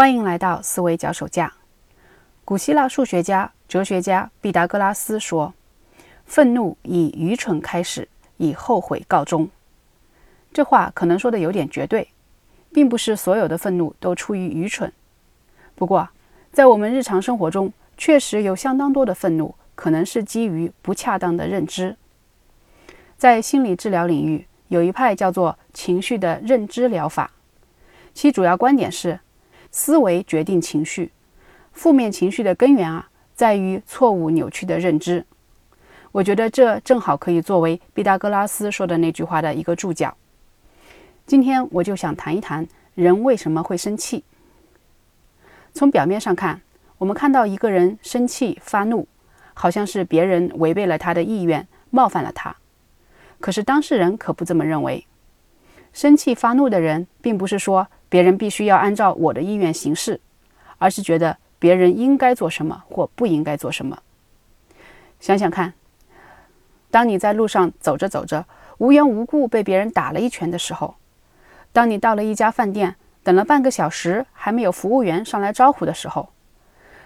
欢迎来到思维脚手架。古希腊数学家、哲学家毕达哥拉斯说：“愤怒以愚蠢开始，以后悔告终。”这话可能说的有点绝对，并不是所有的愤怒都出于愚蠢。不过，在我们日常生活中，确实有相当多的愤怒可能是基于不恰当的认知。在心理治疗领域，有一派叫做情绪的认知疗法，其主要观点是。思维决定情绪，负面情绪的根源啊，在于错误扭曲的认知。我觉得这正好可以作为毕达哥拉斯说的那句话的一个注脚。今天我就想谈一谈人为什么会生气。从表面上看，我们看到一个人生气发怒，好像是别人违背了他的意愿，冒犯了他。可是当事人可不这么认为。生气发怒的人，并不是说。别人必须要按照我的意愿行事，而是觉得别人应该做什么或不应该做什么。想想看，当你在路上走着走着，无缘无故被别人打了一拳的时候；当你到了一家饭店，等了半个小时还没有服务员上来招呼的时候；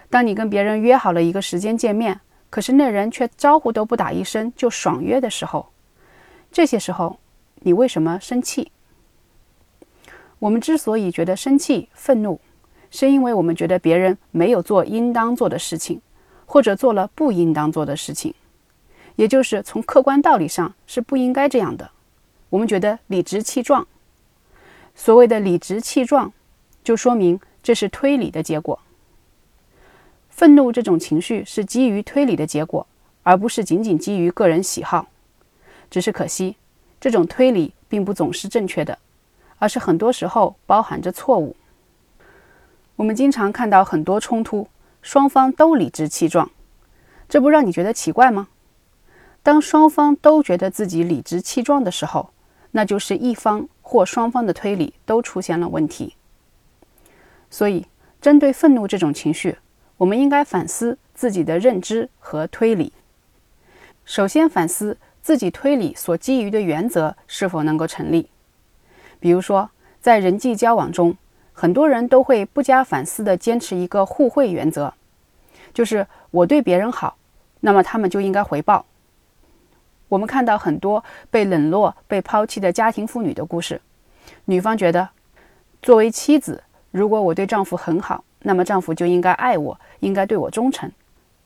当你跟别人约好了一个时间见面，可是那人却招呼都不打一声就爽约的时候，这些时候，你为什么生气？我们之所以觉得生气、愤怒，是因为我们觉得别人没有做应当做的事情，或者做了不应当做的事情，也就是从客观道理上是不应该这样的。我们觉得理直气壮。所谓的理直气壮，就说明这是推理的结果。愤怒这种情绪是基于推理的结果，而不是仅仅基于个人喜好。只是可惜，这种推理并不总是正确的。而是很多时候包含着错误。我们经常看到很多冲突，双方都理直气壮，这不让你觉得奇怪吗？当双方都觉得自己理直气壮的时候，那就是一方或双方的推理都出现了问题。所以，针对愤怒这种情绪，我们应该反思自己的认知和推理。首先，反思自己推理所基于的原则是否能够成立。比如说，在人际交往中，很多人都会不加反思地坚持一个互惠原则，就是我对别人好，那么他们就应该回报。我们看到很多被冷落、被抛弃的家庭妇女的故事，女方觉得，作为妻子，如果我对丈夫很好，那么丈夫就应该爱我，应该对我忠诚。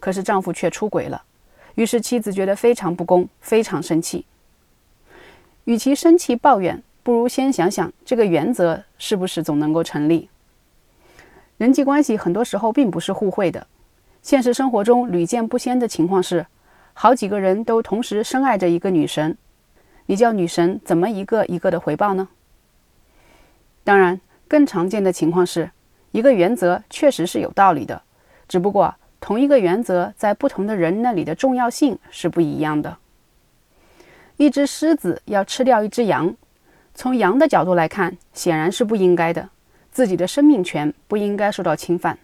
可是丈夫却出轨了，于是妻子觉得非常不公，非常生气。与其生气抱怨，不如先想想这个原则是不是总能够成立。人际关系很多时候并不是互惠的，现实生活中屡见不鲜的情况是，好几个人都同时深爱着一个女神，你叫女神怎么一个一个的回报呢？当然，更常见的情况是，一个原则确实是有道理的，只不过同一个原则在不同的人那里的重要性是不一样的。一只狮子要吃掉一只羊。从羊的角度来看，显然是不应该的，自己的生命权不应该受到侵犯。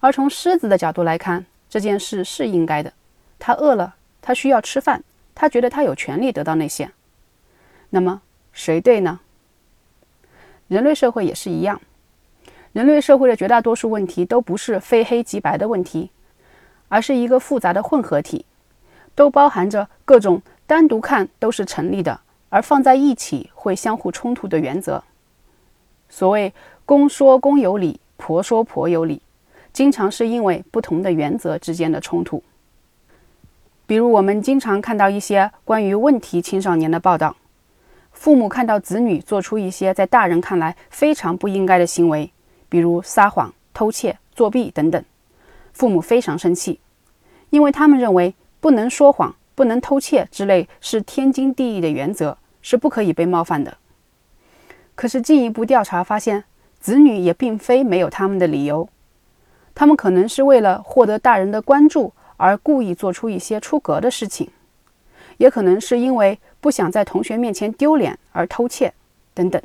而从狮子的角度来看，这件事是应该的。他饿了，他需要吃饭，他觉得他有权利得到那些。那么谁对呢？人类社会也是一样，人类社会的绝大多数问题都不是非黑即白的问题，而是一个复杂的混合体，都包含着各种单独看都是成立的。而放在一起会相互冲突的原则。所谓“公说公有理，婆说婆有理”，经常是因为不同的原则之间的冲突。比如，我们经常看到一些关于问题青少年的报道：父母看到子女做出一些在大人看来非常不应该的行为，比如撒谎、偷窃、作弊等等，父母非常生气，因为他们认为不能说谎。不能偷窃之类是天经地义的原则，是不可以被冒犯的。可是进一步调查发现，子女也并非没有他们的理由，他们可能是为了获得大人的关注而故意做出一些出格的事情，也可能是因为不想在同学面前丢脸而偷窃等等。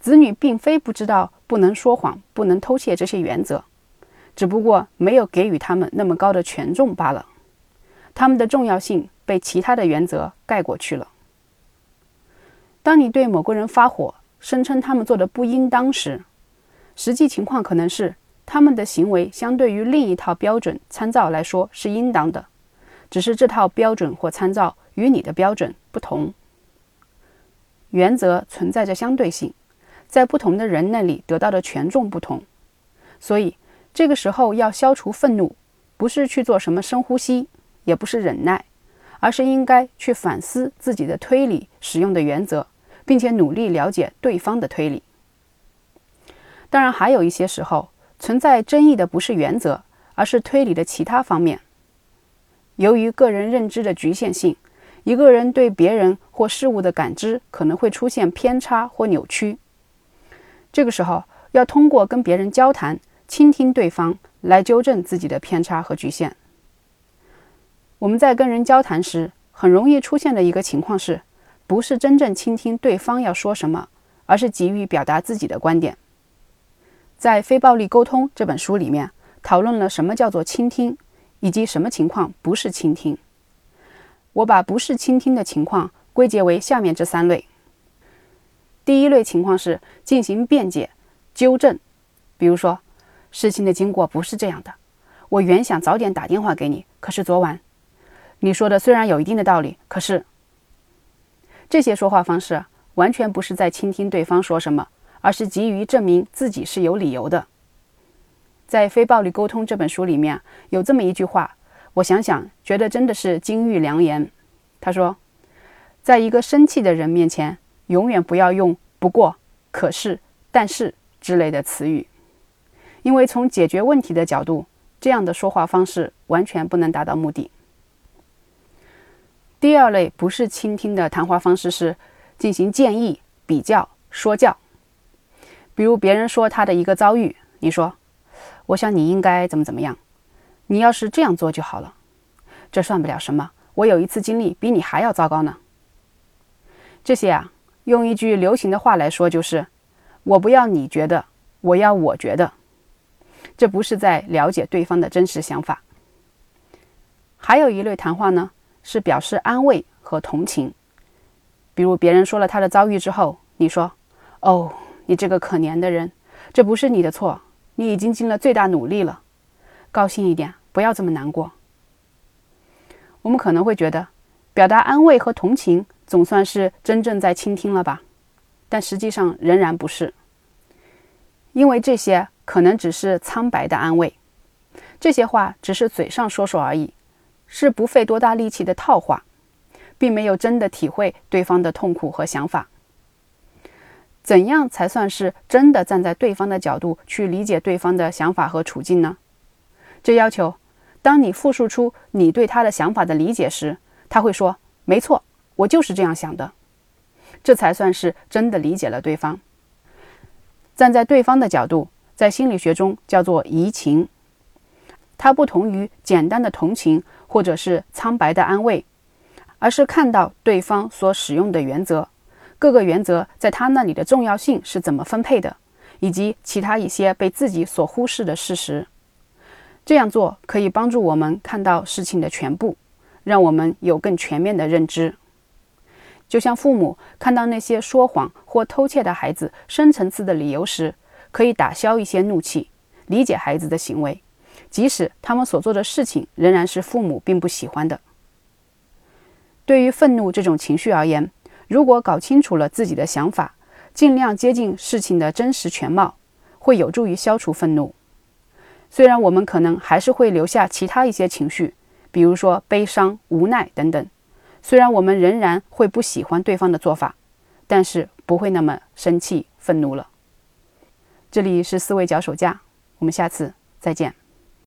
子女并非不知道不能说谎、不能偷窃这些原则，只不过没有给予他们那么高的权重罢了。他们的重要性被其他的原则盖过去了。当你对某个人发火，声称他们做的不应当时，实际情况可能是他们的行为相对于另一套标准参照来说是应当的，只是这套标准或参照与你的标准不同。原则存在着相对性，在不同的人那里得到的权重不同，所以这个时候要消除愤怒，不是去做什么深呼吸，也不是忍耐，而是应该去反思自己的推理使用的原则，并且努力了解对方的推理。当然，还有一些时候存在争议的不是原则，而是推理的其他方面。由于个人认知的局限性。一个人对别人或事物的感知可能会出现偏差或扭曲，这个时候要通过跟别人交谈、倾听对方来纠正自己的偏差和局限。我们在跟人交谈时，很容易出现的一个情况是，不是真正倾听对方要说什么，而是急于表达自己的观点。在《非暴力沟通》这本书里面，讨论了什么叫做倾听，以及什么情况不是倾听。我把不是倾听的情况归结为下面这三类。第一类情况是进行辩解、纠正，比如说事情的经过不是这样的，我原想早点打电话给你，可是昨晚你说的虽然有一定的道理，可是这些说话方式完全不是在倾听对方说什么，而是急于证明自己是有理由的。在《非暴力沟通》这本书里面有这么一句话。我想想，觉得真的是金玉良言。他说，在一个生气的人面前，永远不要用“不过”“可是”“但是”之类的词语，因为从解决问题的角度，这样的说话方式完全不能达到目的。第二类不是倾听的谈话方式是进行建议、比较、说教。比如别人说他的一个遭遇，你说：“我想你应该怎么怎么样。”你要是这样做就好了，这算不了什么。我有一次经历比你还要糟糕呢。这些啊，用一句流行的话来说，就是我不要你觉得，我要我觉得。这不是在了解对方的真实想法。还有一类谈话呢，是表示安慰和同情。比如别人说了他的遭遇之后，你说：“哦，你这个可怜的人，这不是你的错，你已经尽了最大努力了。”高兴一点，不要这么难过。我们可能会觉得，表达安慰和同情总算是真正在倾听了吧？但实际上仍然不是，因为这些可能只是苍白的安慰，这些话只是嘴上说说而已，是不费多大力气的套话，并没有真的体会对方的痛苦和想法。怎样才算是真的站在对方的角度去理解对方的想法和处境呢？这要求，当你复述出你对他的想法的理解时，他会说：“没错，我就是这样想的。”这才算是真的理解了对方。站在对方的角度，在心理学中叫做移情，它不同于简单的同情或者是苍白的安慰，而是看到对方所使用的原则，各个原则在他那里的重要性是怎么分配的，以及其他一些被自己所忽视的事实。这样做可以帮助我们看到事情的全部，让我们有更全面的认知。就像父母看到那些说谎或偷窃的孩子深层次的理由时，可以打消一些怒气，理解孩子的行为，即使他们所做的事情仍然是父母并不喜欢的。对于愤怒这种情绪而言，如果搞清楚了自己的想法，尽量接近事情的真实全貌，会有助于消除愤怒。虽然我们可能还是会留下其他一些情绪，比如说悲伤、无奈等等。虽然我们仍然会不喜欢对方的做法，但是不会那么生气、愤怒了。这里是思维脚手架，我们下次再见。